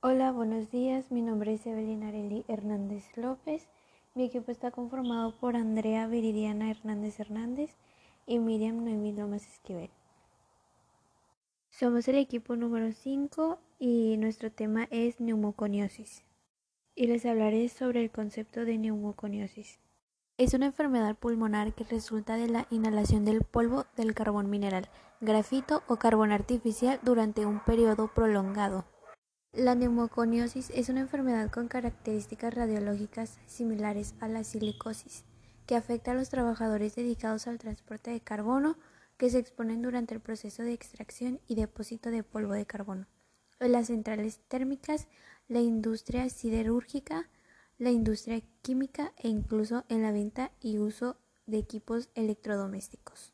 Hola, buenos días. Mi nombre es Evelyn Areli Hernández López. Mi equipo está conformado por Andrea Viridiana Hernández Hernández y Miriam Noemí Lomas Esquivel. Somos el equipo número 5 y nuestro tema es neumoconiosis. Y les hablaré sobre el concepto de neumoconiosis. Es una enfermedad pulmonar que resulta de la inhalación del polvo del carbón mineral, grafito o carbón artificial durante un periodo prolongado. La neumoconiosis es una enfermedad con características radiológicas similares a la silicosis, que afecta a los trabajadores dedicados al transporte de carbono que se exponen durante el proceso de extracción y depósito de polvo de carbono, en las centrales térmicas, la industria siderúrgica, la industria química e incluso en la venta y uso de equipos electrodomésticos.